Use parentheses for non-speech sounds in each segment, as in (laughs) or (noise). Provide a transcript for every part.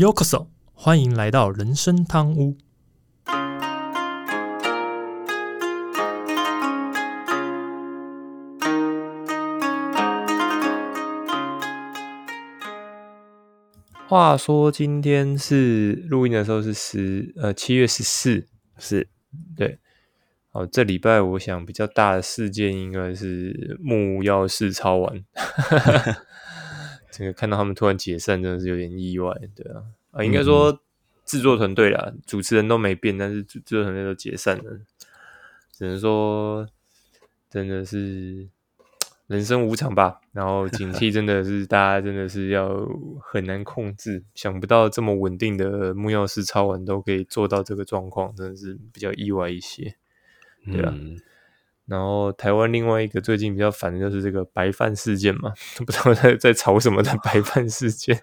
Yokoso，欢迎来到人生汤屋。话说今天是录音的时候是十呃七月十四，是对。哦，这礼拜我想比较大的事件应该是木曜四超玩，(laughs) 这个看到他们突然解散，真的是有点意外，对啊，啊，应该说制作团队啦，主持人都没变，但是制作团队都解散了，只能说真的是人生无常吧。然后景气真的是大家真的是要很难控制，想不到这么稳定的木曜式超玩都可以做到这个状况，真的是比较意外一些。对啊，然后台湾另外一个最近比较烦的就是这个白饭事件嘛，(laughs) 不知道在在吵什么的白饭事件，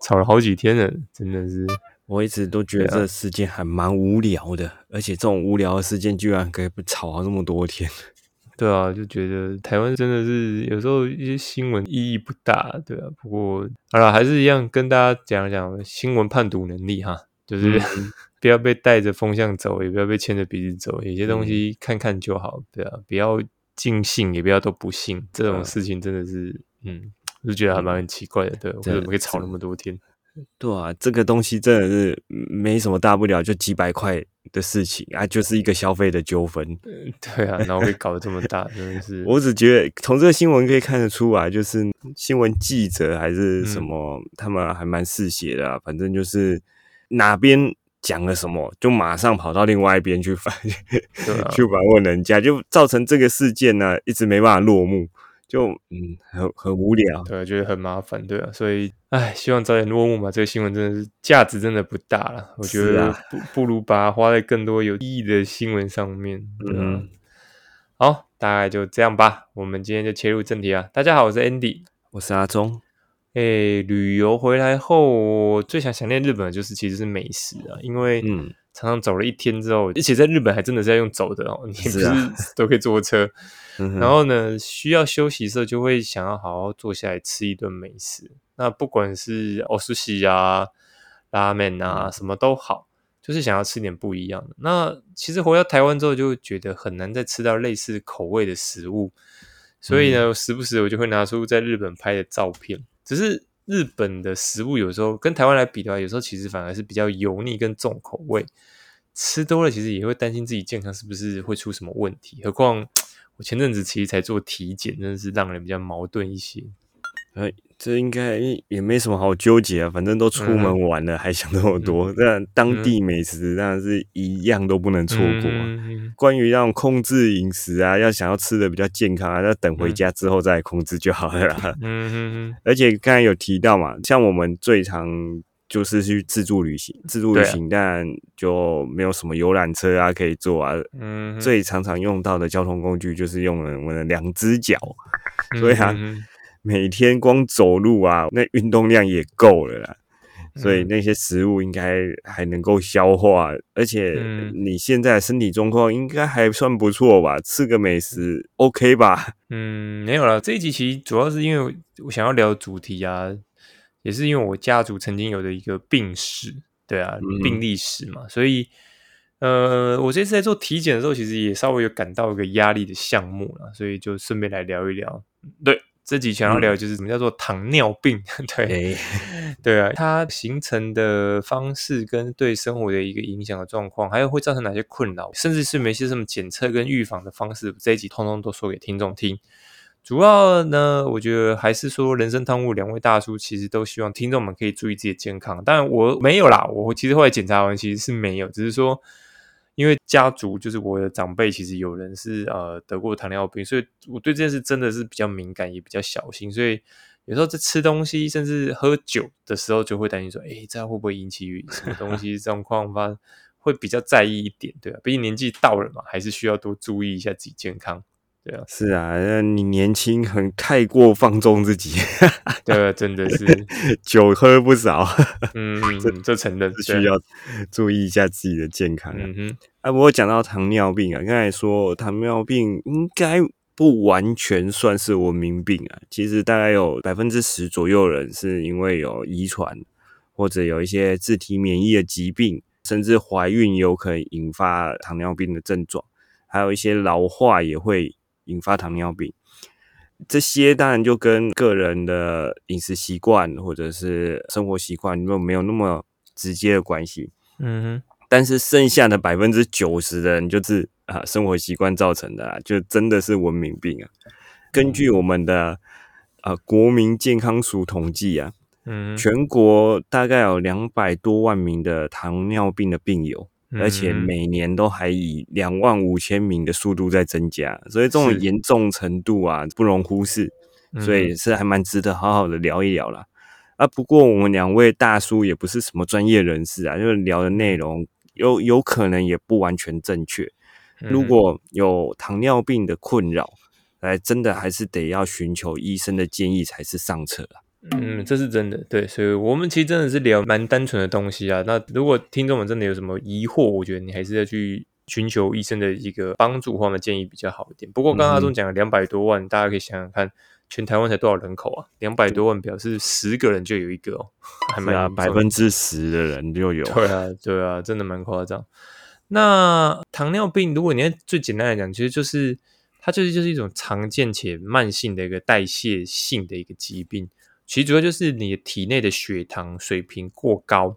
吵了好几天了，真的是，我一直都觉得这事件还蛮无聊的，而且这种无聊的事件居然可以吵这么多天，(laughs) 对啊，就觉得台湾真的是有时候一些新闻意义不大，对啊，不过好了，还是一样跟大家讲讲新闻判读能力哈，就是。(laughs) 不要被带着风向走，也不要被牵着鼻子走。有些东西看看就好，对啊，不要尽信，也不要都不信。这种事情真的是，嗯，我就觉得还蛮奇怪的。对，为什么可以吵那么多天？(laughs) 对啊，这个东西真的是没什么大不了，就几百块的事情啊，就是一个消费的纠纷。对啊，然后会搞得这么大，真的是。(laughs) 我只觉得从这个新闻可以看得出来，就是新闻记者还是什么，他们还蛮嗜血的。反正就是哪边。讲了什么，就马上跑到另外一边去反去反问人家，就造成这个事件呢一直没办法落幕，就嗯很很无聊，对，觉得很麻烦，对啊，所以唉，希望早点落幕嘛。这个新闻真的是价值真的不大了，我觉得不不如把它花在更多有意义的新闻上面。嗯，好，大概就这样吧。我们今天就切入正题啊。大家好，我是 Andy，我是阿忠。诶，旅游回来后，最想想念日本的就是其实是美食啊，因为嗯，常常走了一天之后，而且在日本还真的是要用走的哦，你不是都可以坐车，然后呢，需要休息的时候就会想要好好坐下来吃一顿美食。那不管是欧式西啊、拉面啊，什么都好，就是想要吃点不一样的。那其实回到台湾之后，就觉得很难再吃到类似口味的食物，所以呢，时不时我就会拿出在日本拍的照片。只是日本的食物有时候跟台湾来比的话，有时候其实反而是比较油腻跟重口味，吃多了其实也会担心自己健康是不是会出什么问题。何况 (tsk) 我前阵子其实才做体检，真的是让人比较矛盾一些。哎，这应该也没什么好纠结啊，反正都出门玩了，还想那么多。那当地美食当然是一样都不能错过。关于那种控制饮食啊，要想要吃的比较健康啊，要等回家之后再控制就好了。啦。而且刚才有提到嘛，像我们最常就是去自助旅行，自助旅行但就没有什么游览车啊可以坐啊。嗯。最常常用到的交通工具就是用了我们的两只脚，所以啊。每天光走路啊，那运动量也够了啦，所以那些食物应该还能够消化，而且你现在身体状况应该还算不错吧？吃个美食 OK 吧？嗯，没有了。这一集其实主要是因为我想要聊主题啊，也是因为我家族曾经有的一个病史，对啊，病历史嘛，所以呃，我这次在做体检的时候，其实也稍微有感到一个压力的项目了，所以就顺便来聊一聊，对。这集想要聊就是什么叫做糖尿病，(laughs) 对对啊，它形成的方式跟对生活的一个影响的状况，还有会造成哪些困扰，甚至是没些什么检测跟预防的方式，这一集通通都说给听众听。主要呢，我觉得还是说人生汤物两位大叔其实都希望听众们可以注意自己的健康，当然我没有啦，我其实后来检查完其实是没有，只是说。因为家族就是我的长辈，其实有人是呃得过糖尿病，所以我对这件事真的是比较敏感，也比较小心。所以有时候在吃东西，甚至喝酒的时候，就会担心说：“哎，这样会不会引起什么东西 (laughs) 状况？”发会比较在意一点，对吧？毕竟年纪到了嘛，还是需要多注意一下自己健康。对啊，是啊，你年轻很太过放纵自己，(laughs) 对，真的是酒喝不少，嗯，这这承认是需要注意一下自己的健康。嗯哼，哎，不过讲到糖尿病啊，刚才说糖尿病应该不完全算是文明病啊，其实大概有百分之十左右人是因为有遗传。或者有一些自体免疫的疾病，甚至怀孕有可能引发糖尿病的症状，还有一些老化也会引发糖尿病。这些当然就跟个人的饮食习惯或者是生活习惯没有没有那么直接的关系。嗯哼，但是剩下的百分之九十的人就是啊生活习惯造成的，就真的是文明病啊。根据我们的啊国民健康署统计啊，嗯，全国大概有两百多万名的糖尿病的病友。而且每年都还以两万五千名的速度在增加，所以这种严重程度啊不容忽视，所以是还蛮值得好好的聊一聊啦。啊，不过我们两位大叔也不是什么专业人士啊，就是聊的内容有有可能也不完全正确。如果有糖尿病的困扰，哎，真的还是得要寻求医生的建议才是上策啊。嗯，这是真的，对，所以我们其实真的是聊蛮单纯的东西啊。那如果听众们真的有什么疑惑，我觉得你还是要去寻求医生的一个帮助或者建议比较好一点。不过刚刚阿忠讲了两百多万，大家可以想想看，全台湾才多少人口啊？两百多万表示十个人就有一个哦，还蛮百分之十的人就有。对啊，对啊，真的蛮夸张。那糖尿病，如果你最简单来讲，其实就是它就是就是一种常见且慢性的一个代谢性的一个疾病。其实主要就是你的体内的血糖水平过高，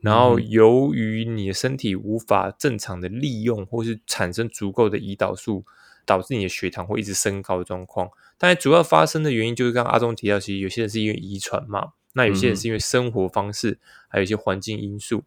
然后由于你的身体无法正常的利用或是产生足够的胰岛素，导致你的血糖会一直升高的状况。但主要发生的原因就是刚刚阿忠提到，其实有些人是因为遗传嘛，那有些人是因为生活方式，还有一些环境因素。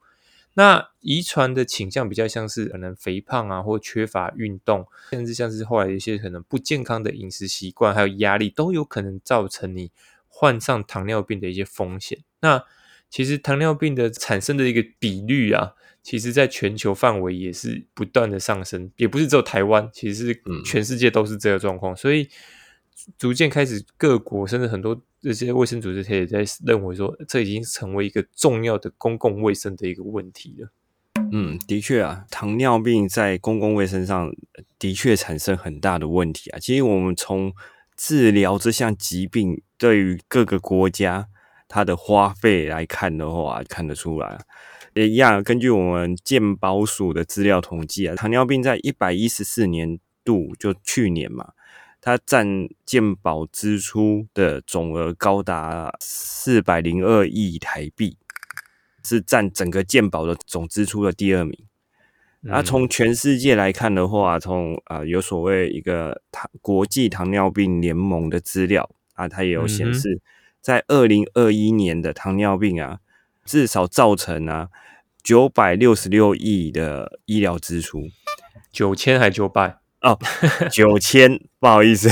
那遗传的倾向比较像是可能肥胖啊，或缺乏运动，甚至像是后来一些可能不健康的饮食习惯，还有压力，都有可能造成你。患上糖尿病的一些风险，那其实糖尿病的产生的一个比率啊，其实在全球范围也是不断的上升，也不是只有台湾，其实是全世界都是这个状况，所以逐渐开始各国甚至很多这些卫生组织也在认为说，这已经成为一个重要的公共卫生的一个问题了。嗯，的确啊，糖尿病在公共卫生上的确产生很大的问题啊。其实我们从治疗这项疾病对于各个国家它的花费来看的话，看得出来，也一样。根据我们健保署的资料统计啊，糖尿病在一百一十四年度就去年嘛，它占健保支出的总额高达四百零二亿台币，是占整个健保的总支出的第二名。那从全世界来看的话，从啊有所谓一个糖国际糖尿病联盟的资料啊，它也有显示，在二零二一年的糖尿病啊，至少造成啊九百六十六亿的医疗支出，九千还九百哦，九千不好意思，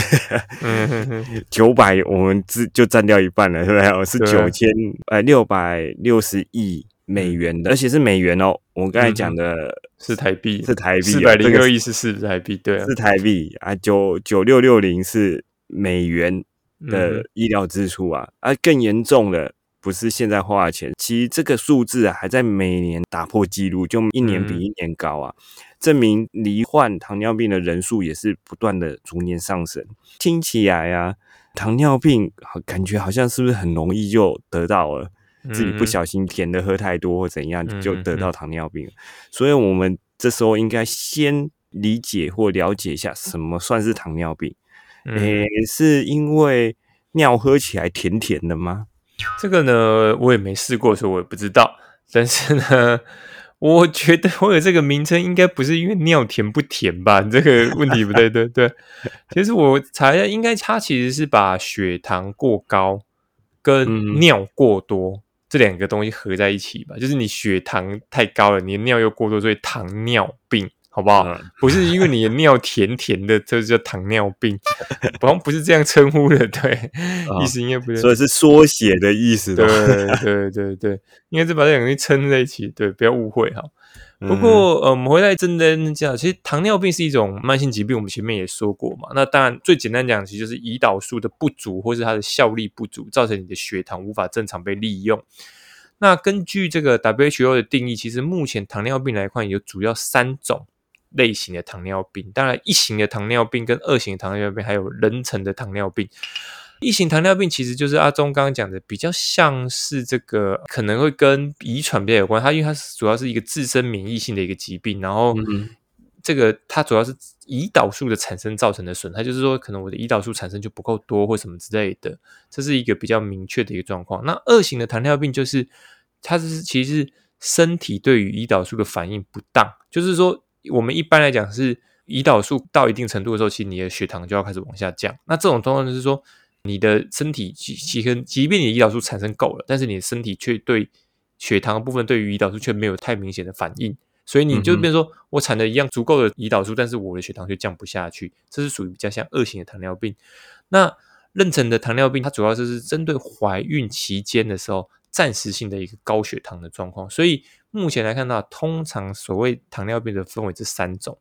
九百我们只就占掉一半了，是不是？是九千呃六百六十亿。美元的，而且是美元哦。我刚才讲的是台币，是台币，四百零六亿是四台币，对，是台币啊。九九六六零是美元的医疗支出啊。啊，更严重的不是现在花的钱，其实这个数字啊还在每年打破纪录，就一年比一年高啊。证明罹患糖尿病的人数也是不断的逐年上升。听起来啊，糖尿病感觉好像是不是很容易就得到了？自己不小心甜的喝太多或怎样，就得到糖尿病。所以，我们这时候应该先理解或了解一下，什么算是糖尿病？诶，是因为尿喝起来甜甜的吗？这个呢，我也没试过，所以我也不知道。但是呢，我觉得我有这个名称，应该不是因为尿甜不甜吧？(laughs) 这个问题不对，对对。其实我查一下，应该它其实是把血糖过高跟尿过多。这两个东西合在一起吧，就是你血糖太高了，你的尿又过多，所以糖尿病，好不好？不是因为你的尿甜甜的，这叫糖尿病，(laughs) 好像不是这样称呼的，对，意思应该不是，所以是缩写的意思，对对对对，应该是把这两个东西撑在一起，对，不要误会哈。不过，呃，我们回来真的讲，其实糖尿病是一种慢性疾病，我们前面也说过嘛。那当然，最简单讲，其实就是胰岛素的不足，或是它的效力不足，造成你的血糖无法正常被利用。那根据这个 WHO 的定义，其实目前糖尿病来看，有主要三种类型的糖尿病。当然，一型的糖尿病跟二型糖尿病，还有人层的糖尿病。一型糖尿病其实就是阿忠刚刚讲的，比较像是这个可能会跟遗传比较有关。它因为它主要是一个自身免疫性的一个疾病，然后这个它主要是胰岛素的产生造成的损害，就是说可能我的胰岛素产生就不够多或什么之类的，这是一个比较明确的一个状况。那二型的糖尿病就是它是其实身体对于胰岛素的反应不当，就是说我们一般来讲是胰岛素到一定程度的时候，其实你的血糖就要开始往下降。那这种状况就是说。你的身体其其实，即便你胰岛素产生够了，但是你的身体却对血糖部分对于胰岛素却没有太明显的反应，所以你就变说，我产的一样足够的胰岛素，但是我的血糖却降不下去，这是属于比较像二型的糖尿病。那妊娠的糖尿病，它主要就是针对怀孕期间的时候暂时性的一个高血糖的状况，所以目前来看到，通常所谓糖尿病的分为这三种。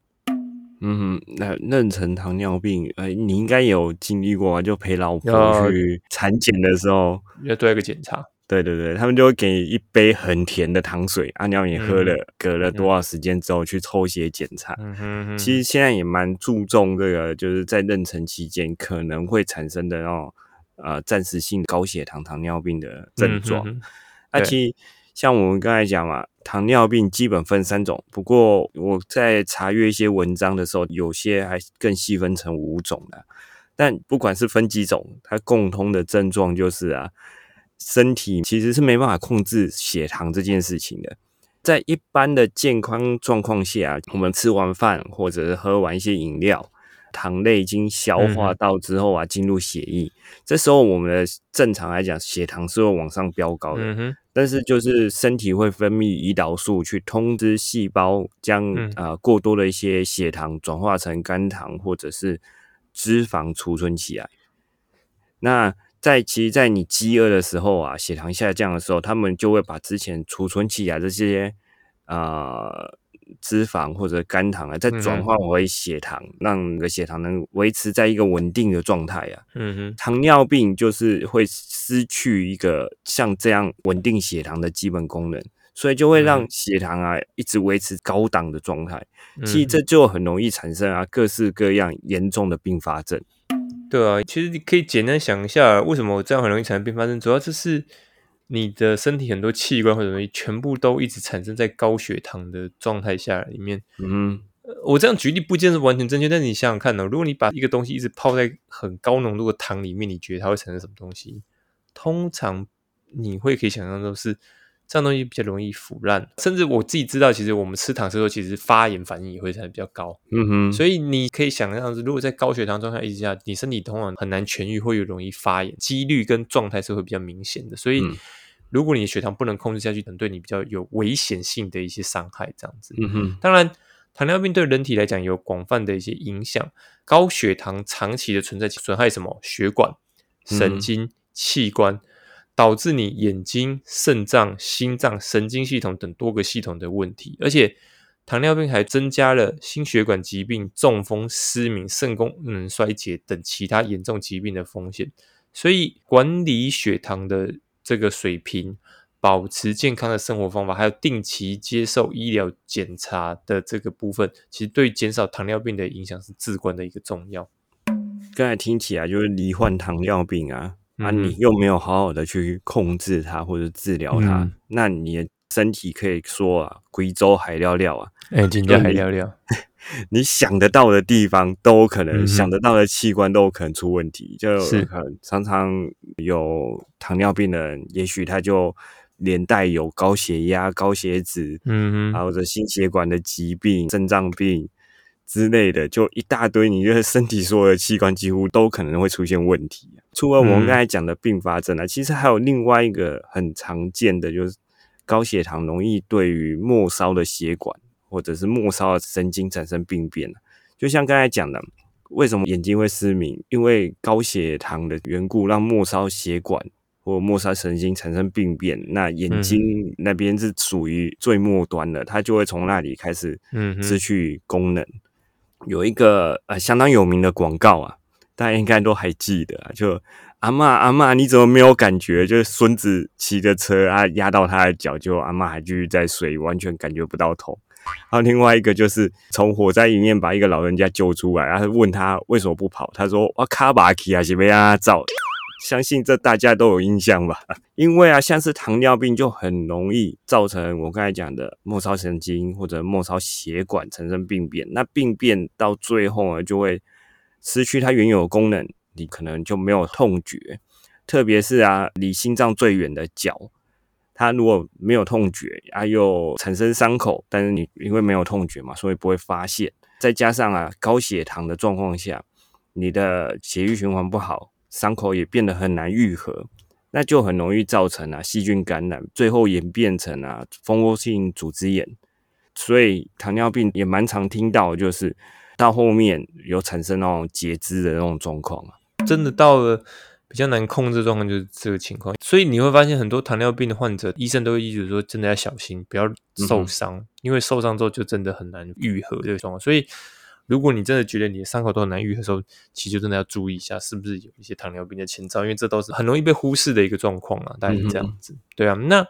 嗯，那妊娠糖尿病，呃，你应该有经历过啊，就陪老婆去产检的时候，要做一个检查。对对对，他们就会给一杯很甜的糖水，阿尿你喝了，隔了多少时间之后去抽血检查。嗯哼，其实现在也蛮注重这个，就是在妊娠期间可能会产生的那种呃暂时性高血糖糖尿病的症状。那其实像我们刚才讲嘛。糖尿病基本分三种，不过我在查阅一些文章的时候，有些还更细分成五种的。但不管是分几种，它共通的症状就是啊，身体其实是没办法控制血糖这件事情的。在一般的健康状况下，我们吃完饭或者是喝完一些饮料。糖类经消化到之后啊，进入血液，这时候我们的正常来讲，血糖是会往上飙高的。但是就是身体会分泌胰岛素去通知细胞，将啊过多的一些血糖转化成肝糖或者是脂肪储存起来。那在其实，在你饥饿的时候啊，血糖下降的时候，他们就会把之前储存起来这些啊。脂肪或者肝糖啊，再转换为血糖，让你的血糖能维持在一个稳定的状态啊。嗯哼，糖尿病就是会失去一个像这样稳定血糖的基本功能，所以就会让血糖啊一直维持高档的状态。其实这就很容易产生啊各式各样严重的并发症。对啊，其实你可以简单想一下，为什么这样很容易产生并发症，主要就是。你的身体很多器官或者东西全部都一直产生在高血糖的状态下里面。嗯，我这样举例不见是完全正确，但是你想想看呢，如果你把一个东西一直泡在很高浓度的糖里面，你觉得它会产生什么东西？通常你会可以想象都是。这样东西比较容易腐烂，甚至我自己知道，其实我们吃糖之后，其实发炎反应也会才比较高。嗯哼，所以你可以想象，如果在高血糖状态一直下，你身体通常很难痊愈，会有容易发炎几率跟状态是会比较明显的。所以，如果你的血糖不能控制下去，可能对你比较有危险性的一些伤害。这样子，嗯哼，当然，糖尿病对人体来讲有广泛的一些影响。高血糖长期的存在，损害什么？血管、神经、器官。导致你眼睛、肾脏、心脏、神经系统等多个系统的问题，而且糖尿病还增加了心血管疾病、中风、失明、肾功能衰竭等其他严重疾病的风险。所以，管理血糖的这个水平、保持健康的生活方法，还有定期接受医疗检查的这个部分，其实对减少糖尿病的影响是至关的一个重要。刚才听起来就是罹患糖尿病啊。啊，你又没有好好的去控制它或者治疗它，那你的身体可以说啊，贵州海料料啊，哎，今天海料料，(laughs) 你想得到的地方都可能，想得到的器官都有可能出问题，就常常有糖尿病的人，也许他就连带有高血压、高血脂，嗯哼，或者心血管的疾病、肾脏病。之类的，就一大堆，你觉得身体所有的器官几乎都可能会出现问题。除了我们刚才讲的并发症啊，其实还有另外一个很常见的，就是高血糖容易对于末梢的血管或者是末梢的神经产生病变。就像刚才讲的，为什么眼睛会失明？因为高血糖的缘故，让末梢血管或末梢神经产生病变。那眼睛那边是属于最末端的，它就会从那里开始失去功能。有一个呃相当有名的广告啊，大家应该都还记得啊，就阿妈阿妈你怎么没有感觉？就是孙子骑着车啊压到他的脚，就阿妈还继续在睡，完全感觉不到痛。然后另外一个就是从火灾里面把一个老人家救出来，然后问他为什么不跑，他说哇卡巴奇啊是被他照，相信这大家都有印象吧？(laughs) 因为啊，像是糖尿病就很容易造成我刚才讲的末梢神经或者末梢血管产生病变，那病变到最后啊，就会失去它原有的功能，你可能就没有痛觉，特别是啊，离心脏最远的脚。它如果没有痛觉啊，又产生伤口，但是你因为没有痛觉嘛，所以不会发现。再加上啊，高血糖的状况下，你的血液循环不好，伤口也变得很难愈合，那就很容易造成啊细菌感染，最后演变成啊蜂窝性组织炎。所以糖尿病也蛮常听到，就是到后面有产生那种截肢的那种状况啊，真的到了。比较难控制状况就是这个情况，所以你会发现很多糖尿病的患者，医生都会一直说，真的要小心，不要受伤，因为受伤之后就真的很难愈合这个状况。所以，如果你真的觉得你的伤口都很难愈合的时候，其实真的要注意一下，是不是有一些糖尿病的前兆，因为这都是很容易被忽视的一个状况啊，大概是这样子。对啊，那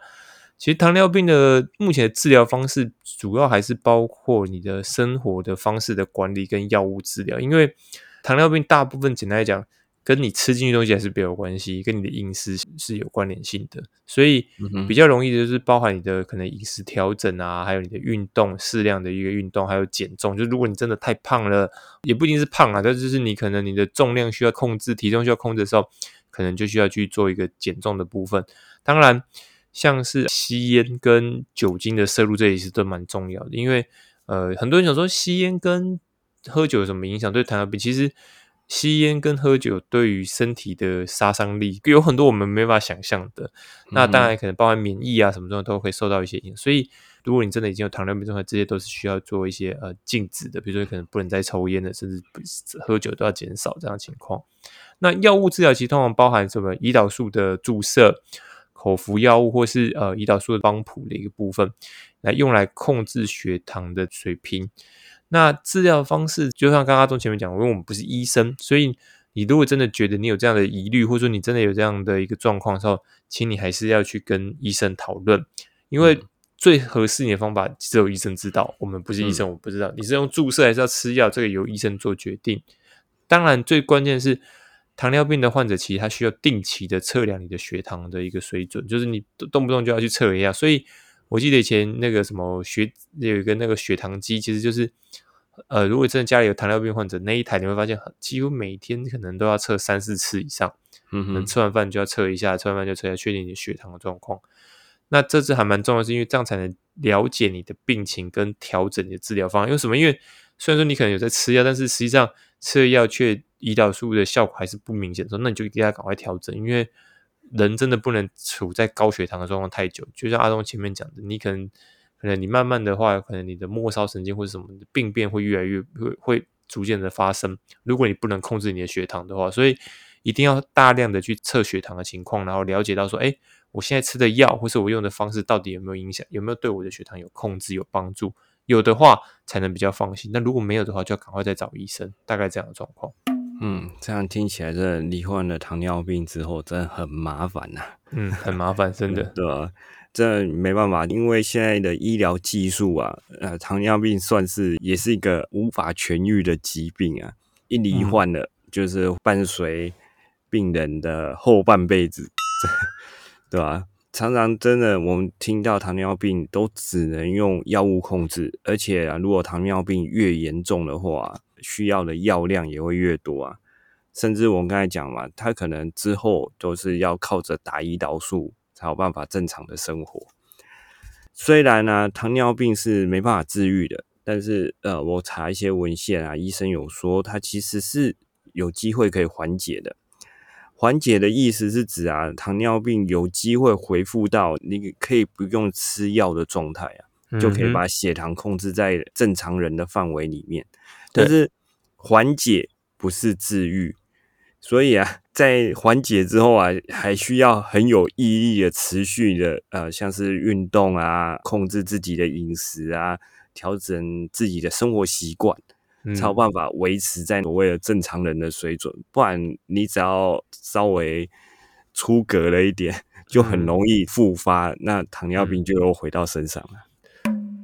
其实糖尿病的目前的治疗方式，主要还是包括你的生活的方式的管理跟药物治疗，因为糖尿病大部分简单来讲。跟你吃进去东西还是比较有关系，跟你的饮食是有关联性的，所以比较容易的就是包含你的可能饮食调整啊，还有你的运动适量的一个运动，还有减重。就如果你真的太胖了，也不一定是胖啊，但就是你可能你的重量需要控制，体重需要控制的时候，可能就需要去做一个减重的部分。当然，像是吸烟跟酒精的摄入，这也是都蛮重要的，因为呃，很多人想说吸烟跟喝酒有什么影响？对糖尿病其实。吸烟跟喝酒对于身体的杀伤力有很多我们没法想象的，那当然可能包含免疫啊什么状都会受到一些影响。所以，如果你真的已经有糖尿病状况，这些都是需要做一些呃禁止的，比如说可能不能再抽烟的，甚至喝酒都要减少这样情况。那药物治疗其实通常包含什么？胰岛素的注射、口服药物，或是呃胰岛素的帮谱的一个部分，来用来控制血糖的水平。那治疗方式就像刚刚从前面讲，因为我们不是医生，所以你如果真的觉得你有这样的疑虑，或者说你真的有这样的一个状况的时候，请你还是要去跟医生讨论，因为最合适你的方法只有医生知道。我们不是医生，我不知道你是用注射还是要吃药，这个由医生做决定。当然，最关键是糖尿病的患者，其实他需要定期的测量你的血糖的一个水准，就是你动不动就要去测一下，所以。我记得以前那个什么血有一个那个血糖机，其实就是，呃，如果真的家里有糖尿病患者，那一台你会发现，几乎每天可能都要测三四次以上。嗯哼，吃完饭就要测一下，吃完饭就测一下，确定你的血糖的状况。那这次还蛮重要，是因为这样才能了解你的病情跟调整你的治疗方案。因为什么？因为虽然说你可能有在吃药，但是实际上吃了药却胰岛素的效果还是不明显的时候，那你就一定要赶快调整，因为。人真的不能处在高血糖的状况太久，就像阿东前面讲的，你可能可能你慢慢的话，可能你的末梢神经或者什么病变会越来越会会逐渐的发生。如果你不能控制你的血糖的话，所以一定要大量的去测血糖的情况，然后了解到说，哎，我现在吃的药或是我用的方式到底有没有影响，有没有对我的血糖有控制有帮助？有的话才能比较放心。那如果没有的话，就要赶快再找医生。大概这样的状况。嗯，这样听起来，真的罹患了糖尿病之后，真的很麻烦呐。嗯，很麻烦，真的，(laughs) 对吧？这没办法，因为现在的医疗技术啊，呃，糖尿病算是也是一个无法痊愈的疾病啊。一罹患了，就是伴随病人的后半辈子，(laughs) 对吧？常常真的，我们听到糖尿病都只能用药物控制，而且啊，如果糖尿病越严重的话，需要的药量也会越多啊，甚至我们刚才讲嘛，他可能之后都是要靠着打胰岛素才有办法正常的生活。虽然呢，糖尿病是没办法治愈的，但是呃，我查一些文献啊，医生有说它其实是有机会可以缓解的。缓解的意思是指啊，糖尿病有机会恢复到你可以不用吃药的状态啊，就可以把血糖控制在正常人的范围里面。但是缓解不是治愈，所以啊，在缓解之后啊，还需要很有毅力的、持续的，呃，像是运动啊，控制自己的饮食啊，调整自己的生活习惯，才有办法维持在所谓的正常人的水准。不然，你只要稍微出格了一点，就很容易复发，那糖尿病就又回到身上了。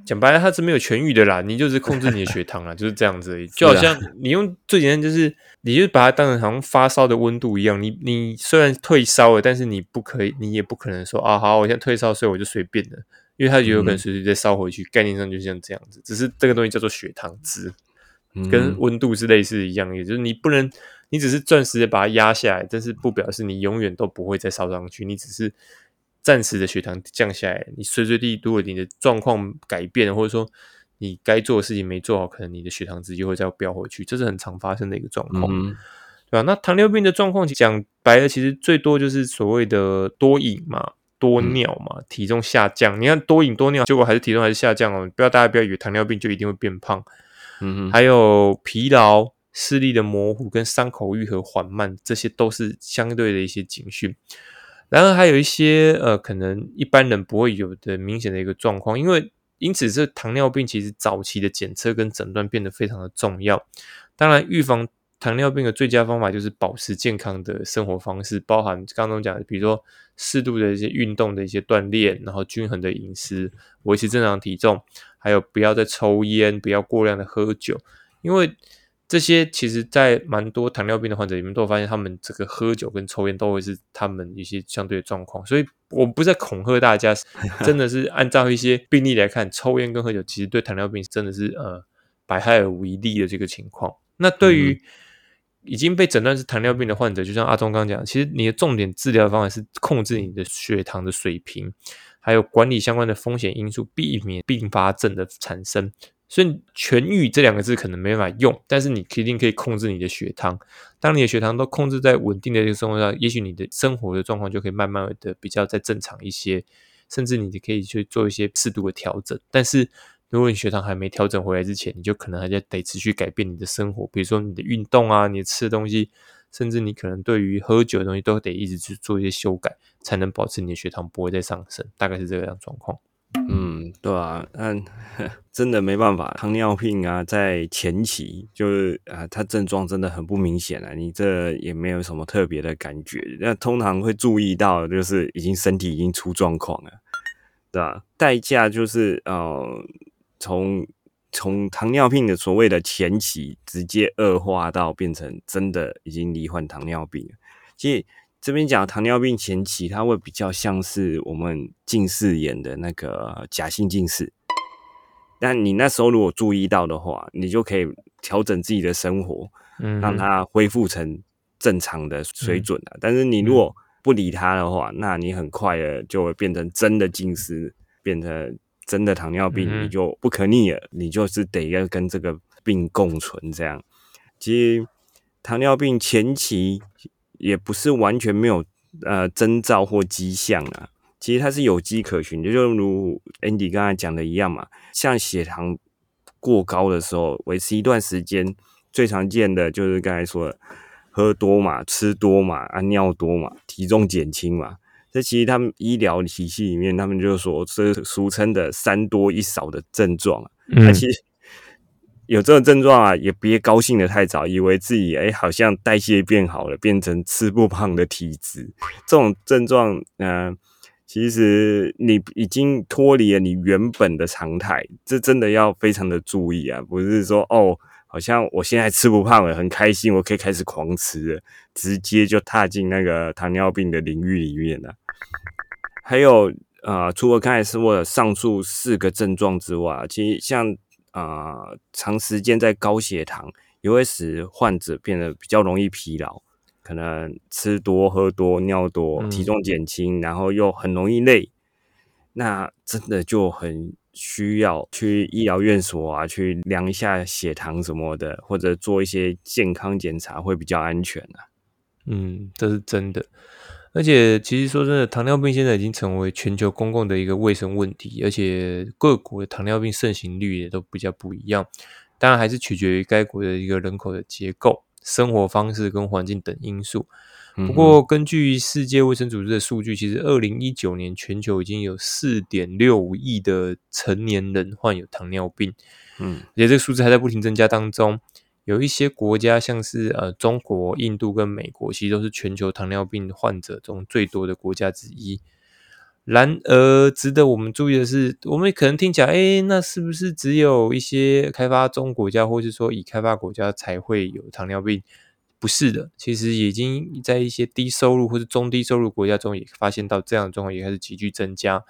讲白了，它是没有痊愈的啦。你就是控制你的血糖啦，(laughs) 就是这样子。就好像你用最简单，就是你就把它当成好像发烧的温度一样。你你虽然退烧了，但是你不可以，你也不可能说啊，好，我现在退烧，所以我就随便了，因为它有可能随时再烧回去。概念上就像这样子，只是这个东西叫做血糖值，跟温度是类似一样，也就是你不能，你只是暂时的把它压下来，但是不表示你永远都不会再烧上去，你只是。暂时的血糖降下来，你随随地，如果你的状况改变，或者说你该做的事情没做好，可能你的血糖值就会再飙回去，这是很常发生的一个状况，对吧？那糖尿病的状况讲白了，其实最多就是所谓的多饮嘛、多尿嘛，体重下降。你看多饮多尿，结果还是体重还是下降哦。不要大家不要以为糖尿病就一定会变胖，嗯，还有疲劳、视力的模糊跟伤口愈合缓慢，这些都是相对的一些警讯。然而还有一些呃，可能一般人不会有的明显的一个状况，因为因此这糖尿病其实早期的检测跟诊断变得非常的重要。当然，预防糖尿病的最佳方法就是保持健康的生活方式，包含刚刚讲的，比如说适度的一些运动的一些锻炼，然后均衡的饮食，维持正常体重，还有不要再抽烟，不要过量的喝酒，因为。这些其实，在蛮多糖尿病的患者里面，都发现他们这个喝酒跟抽烟都会是他们一些相对的状况。所以，我不在恐吓大家，(laughs) 真的是按照一些病例来看，抽烟跟喝酒其实对糖尿病真的是呃百害而无一利的这个情况。那对于已经被诊断是糖尿病的患者，就像阿忠刚刚讲，其实你的重点治疗方法是控制你的血糖的水平，还有管理相关的风险因素，避免并发症的产生。所以痊愈这两个字可能没办法用，但是你一定可以控制你的血糖。当你的血糖都控制在稳定的一个生活上，也许你的生活的状况就可以慢慢的比较再正常一些，甚至你可以去做一些适度的调整。但是如果你血糖还没调整回来之前，你就可能还在得持续改变你的生活，比如说你的运动啊，你吃的东西，甚至你可能对于喝酒的东西都得一直去做一些修改，才能保持你的血糖不会再上升。大概是这个样状况。嗯，对啊，但 (laughs) 真的没办法，糖尿病啊，在前期就是啊，它症状真的很不明显啊，你这也没有什么特别的感觉。那通常会注意到，就是已经身体已经出状况了，对吧？代价就是呃，从从糖尿病的所谓的前期，直接恶化到变成真的已经罹患糖尿病了，其实。这边讲糖尿病前期，它会比较像是我们近视眼的那个假性近视。但你那时候如果注意到的话，你就可以调整自己的生活，嗯，让它恢复成正常的水准了。但是你如果不理它的话，那你很快的就会变成真的近视，变成真的糖尿病，你就不可逆了，你就是得要跟这个病共存。这样，其实糖尿病前期。也不是完全没有呃征兆或迹象啊，其实它是有迹可循，就就如 Andy 刚才讲的一样嘛。像血糖过高的时候，维持一段时间，最常见的就是刚才说的喝多嘛、吃多嘛、啊尿多嘛、体重减轻嘛。这其实他们医疗体系里面，他们就说这俗称的“三多一少”的症状啊嗯，其实。有这种症状啊，也别高兴的太早，以为自己哎好像代谢变好了，变成吃不胖的体质。这种症状，嗯，其实你已经脱离了你原本的常态，这真的要非常的注意啊！不是说哦，好像我现在吃不胖了，很开心，我可以开始狂吃了，直接就踏进那个糖尿病的领域里面了。还有啊，除了刚才说的上述四个症状之外，其实像。啊，长时间在高血糖也会使患者变得比较容易疲劳，可能吃多喝多尿多，体重减轻，然后又很容易累，那真的就很需要去医疗院所啊，去量一下血糖什么的，或者做一些健康检查会比较安全啊。嗯，这是真的。而且，其实说真的，糖尿病现在已经成为全球公共的一个卫生问题，而且各国的糖尿病盛行率也都比较不一样。当然，还是取决于该国的一个人口的结构、生活方式跟环境等因素。不过，根据世界卫生组织的数据，其实二零一九年全球已经有四点六五亿的成年人患有糖尿病，嗯，而且这个数字还在不停增加当中。有一些国家，像是呃中国、印度跟美国，其实都是全球糖尿病患者中最多的国家之一。然而，值得我们注意的是，我们可能听起来，哎，那是不是只有一些开发中国家，或是说已开发国家才会有糖尿病？不是的，其实已经在一些低收入或者中低收入国家中也发现到这样的状况也开始急剧增加。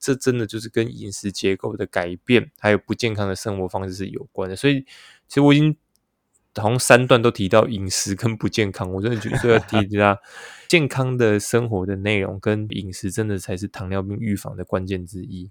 这真的就是跟饮食结构的改变，还有不健康的生活方式是有关的。所以，其实我已经好像三段都提到饮食跟不健康，我真的觉得要提一下 (laughs) 健康的生活的内容跟饮食，真的才是糖尿病预防的关键之一。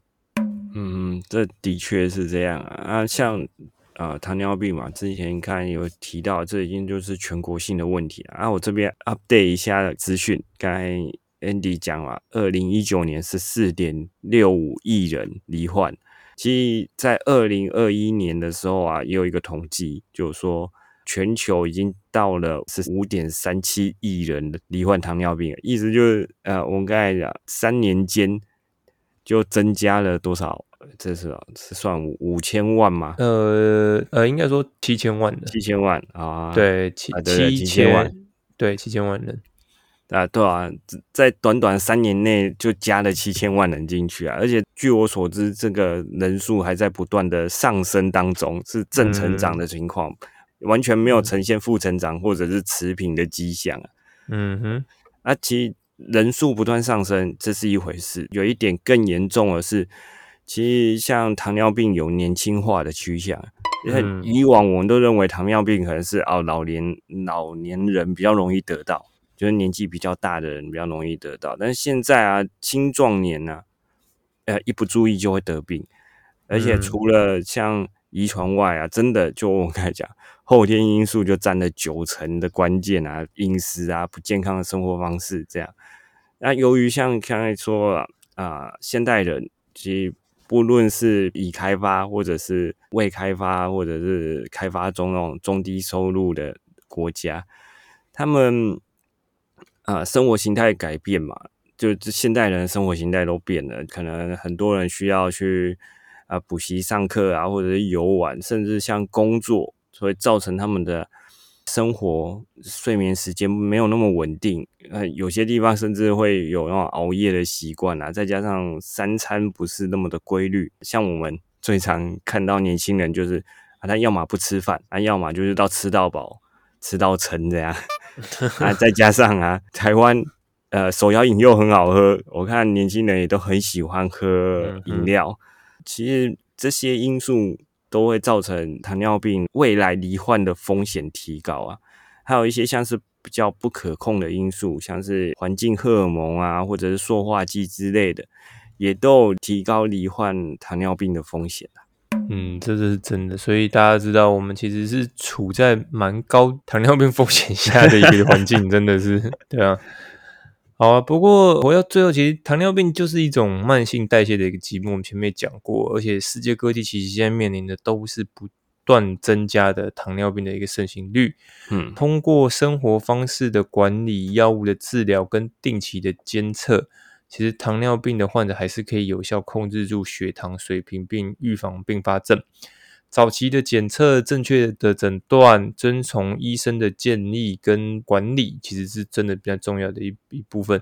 嗯，这的确是这样啊。啊，像啊糖尿病嘛，之前看有提到，这已经就是全国性的问题了。啊，我这边 update 一下资讯，刚才。Andy 讲了，二零一九年是四点六五亿人罹患。其实，在二零二一年的时候啊，也有一个统计，就是说全球已经到了是五点三七亿人罹患糖尿病。意思就是，呃，我们刚才讲三年间就增加了多少？这是是算五五千万吗？呃呃，应该说七千万的，七千万啊，对，七七千万，对，七千万人。啊，对啊，在短短三年内就加了七千万人进去啊！而且据我所知，这个人数还在不断的上升当中，是正成长的情况，完全没有呈现负成长或者是持平的迹象啊。嗯哼，啊，其实人数不断上升这是一回事，有一点更严重的是，其实像糖尿病有年轻化的趋向，因为以往我们都认为糖尿病可能是哦老年老年人比较容易得到。就是年纪比较大的人比较容易得到，但是现在啊，青壮年呢，呃，一不注意就会得病，而且除了像遗传外啊，真的就我刚才讲，后天因素就占了九成的关键啊，饮食啊，不健康的生活方式这样。那由于像刚才说了啊，现代人其实不论是已开发或者是未开发或者是开发中那种中低收入的国家，他们。啊，生活形态改变嘛，就现代人生活形态都变了，可能很多人需要去啊补习、上课啊，或者是游玩，甚至像工作，所以造成他们的生活睡眠时间没有那么稳定。呃，有些地方甚至会有那种熬夜的习惯啊，再加上三餐不是那么的规律。像我们最常看到年轻人就是啊，他要么不吃饭，啊，要么就是到吃到饱、吃到撑这样。(laughs) 啊，再加上啊，台湾呃手摇饮又很好喝，我看年轻人也都很喜欢喝饮料。其实这些因素都会造成糖尿病未来罹患的风险提高啊。还有一些像是比较不可控的因素，像是环境荷尔蒙啊，或者是塑化剂之类的，也都提高罹患糖尿病的风险啊。嗯，这是真的，所以大家知道，我们其实是处在蛮高糖尿病风险下的一个环境，(laughs) 真的是对啊。好啊，不过我要最后，其实糖尿病就是一种慢性代谢的一个疾病，我们前面讲过，而且世界各地其实现在面临的都是不断增加的糖尿病的一个盛行率。嗯，通过生活方式的管理、药物的治疗跟定期的监测。其实糖尿病的患者还是可以有效控制住血糖水平，并预防并发症。早期的检测、正确的诊断、遵从医生的建议跟管理，其实是真的比较重要的一一部分。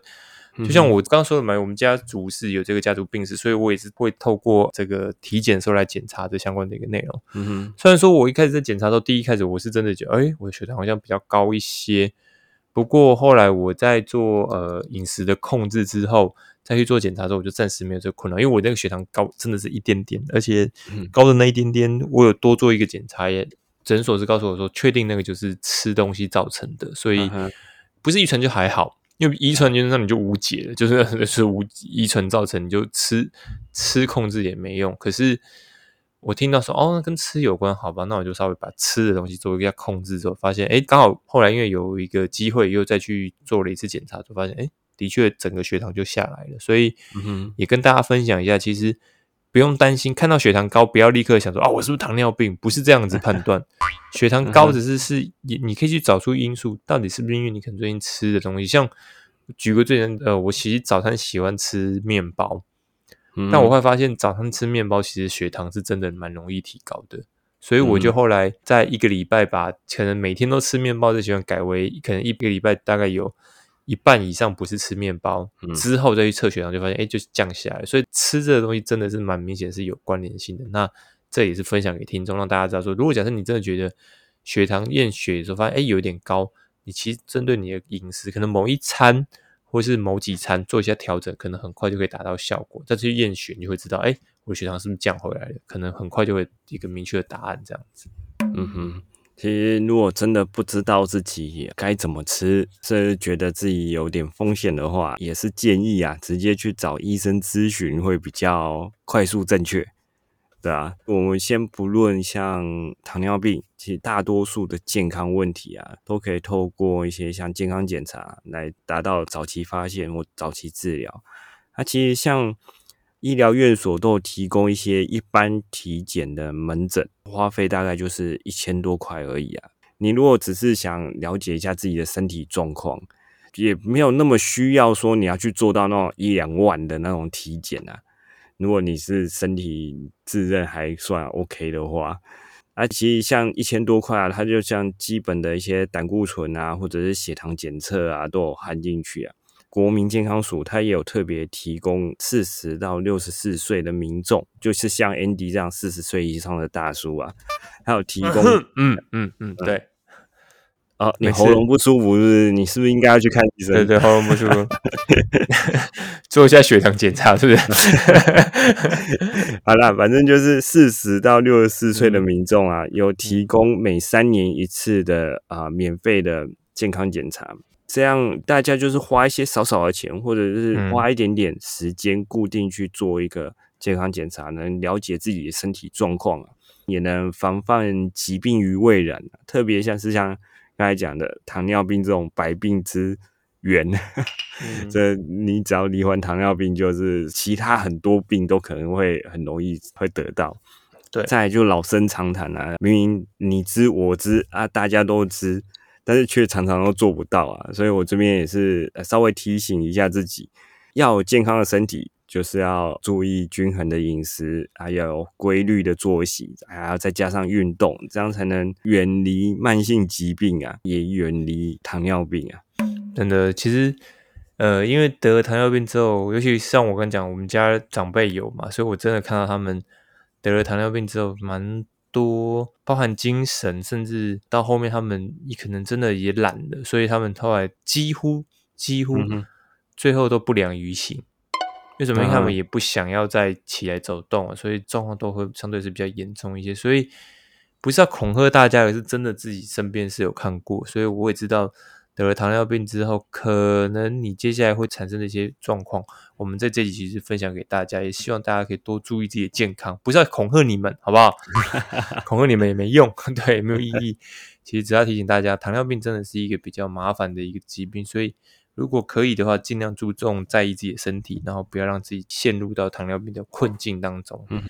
就像我刚刚说的嘛，我们家族是有这个家族病史，所以我也是会透过这个体检时候来检查这相关的一个内容。嗯哼，虽然说我一开始在检查的时候，第一开始我是真的觉得，哎，我的血糖好像比较高一些。不过后来我在做呃饮食的控制之后，再去做检查之后，我就暂时没有这个困扰，因为我那个血糖高真的是一点点，而且高的那一点点，我有多做一个检查，也诊所是告诉我说，确定那个就是吃东西造成的，所以不是遗传就还好，因为遗传原则上你就无解了，就是 (laughs) 是无遗传造成，你就吃吃控制也没用，可是。我听到说哦，那跟吃有关，好吧，那我就稍微把吃的东西做一下控制之后，发现哎，刚好后来因为有一个机会，又再去做了一次检查，就发现哎，的确整个血糖就下来了。所以也跟大家分享一下，其实不用担心，看到血糖高不要立刻想说啊，我是不是糖尿病？不是这样子判断，血糖高只是是你你可以去找出因素，到底是不是因为你可能最近吃的东西，像举个最简呃，我其实早餐喜欢吃面包。但我会发现早上吃面包，其实血糖是真的蛮容易提高的，所以我就后来在一个礼拜把可能每天都吃面包的习惯改为可能一个礼拜大概有一半以上不是吃面包，之后再去测血糖，就发现哎，就降下来。所以吃这个东西真的是蛮明显是有关联性的。那这也是分享给听众，让大家知道说，如果假设你真的觉得血糖验血的时候发现哎有点高，你其实针对你的饮食，可能某一餐或是某几餐做一下调整，可能很快就可以达到效果。再去验血，你会知道哎，我的血糖是不是降回来了？可能很快就会一个明确的答案这样子。嗯哼。其实，如果真的不知道自己该怎么吃，甚至觉得自己有点风险的话，也是建议啊，直接去找医生咨询会比较快速正确，对啊，我们先不论像糖尿病，其实大多数的健康问题啊，都可以透过一些像健康检查来达到早期发现或早期治疗。那其实像。医疗院所都有提供一些一般体检的门诊，花费大概就是一千多块而已啊。你如果只是想了解一下自己的身体状况，也没有那么需要说你要去做到那种一两万的那种体检啊。如果你是身体自认还算 OK 的话，啊，其实像一千多块啊，它就像基本的一些胆固醇啊，或者是血糖检测啊，都有含进去啊。国民健康署它也有特别提供四十到六十四岁的民众，就是像 Andy 这样四十岁以上的大叔啊，还有提供，嗯嗯嗯，对，哦，你喉咙不舒服是？你是不是应该要去看医生？对对，喉咙不舒服，(laughs) 做一下血糖检查，是不是？(laughs) 好了，反正就是四十到六十四岁的民众啊，有提供每三年一次的啊免费的健康检查。这样大家就是花一些少少的钱，或者是花一点点时间，固定去做一个健康检查，能了解自己的身体状况啊，也能防范疾病于未然。特别像是像刚才讲的糖尿病这种百病之源，(laughs) 这你只要罹患糖尿病，就是其他很多病都可能会很容易会得到。对，再就老生常谈啊，明明你知我知啊，大家都知。但是却常常都做不到啊，所以我这边也是稍微提醒一下自己，要有健康的身体，就是要注意均衡的饮食，还有规律的作息，还要再加上运动，这样才能远离慢性疾病啊，也远离糖尿病啊。真的，其实呃，因为得了糖尿病之后，尤其像我跟你讲，我们家长辈有嘛，所以我真的看到他们得了糖尿病之后，蛮。多包含精神，甚至到后面他们也可能真的也懒了，所以他们后来几乎几乎最后都不良于行。为什么？因为他们也不想要再起来走动，所以状况都会相对是比较严重一些。所以不是要恐吓大家，而是真的自己身边是有看过，所以我也知道。得了糖尿病之后，可能你接下来会产生的一些状况，我们在这里其实分享给大家，也希望大家可以多注意自己的健康，不是要恐吓你们，好不好？(laughs) 恐吓你们也没用，(laughs) 对，没有意义。其实只要提醒大家，糖尿病真的是一个比较麻烦的一个疾病，所以如果可以的话，尽量注重在意自己的身体，然后不要让自己陷入到糖尿病的困境当中。嗯，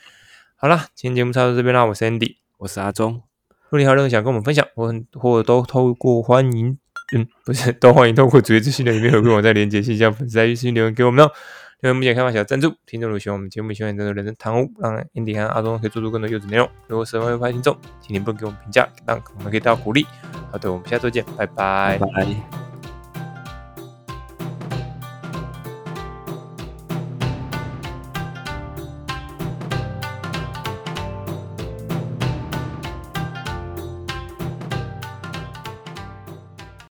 好啦，今天节目差不多这边啦，我是 Andy，我是阿忠。如果你还有任何想跟我们分享，或或都透过欢迎。嗯，不是，都欢迎透过主页资讯的里面有个网站连接，信箱粉丝在私信留言给我们哦。因为目前开放小赞助，听众如果喜欢我们节目，喜欢赞助人生堂屋，让 Andy 和阿忠可以做出更多优质内容。如果是外派听众，请您不给我们评价，让我们可以得到鼓励。好的，我们下周见，拜拜。拜。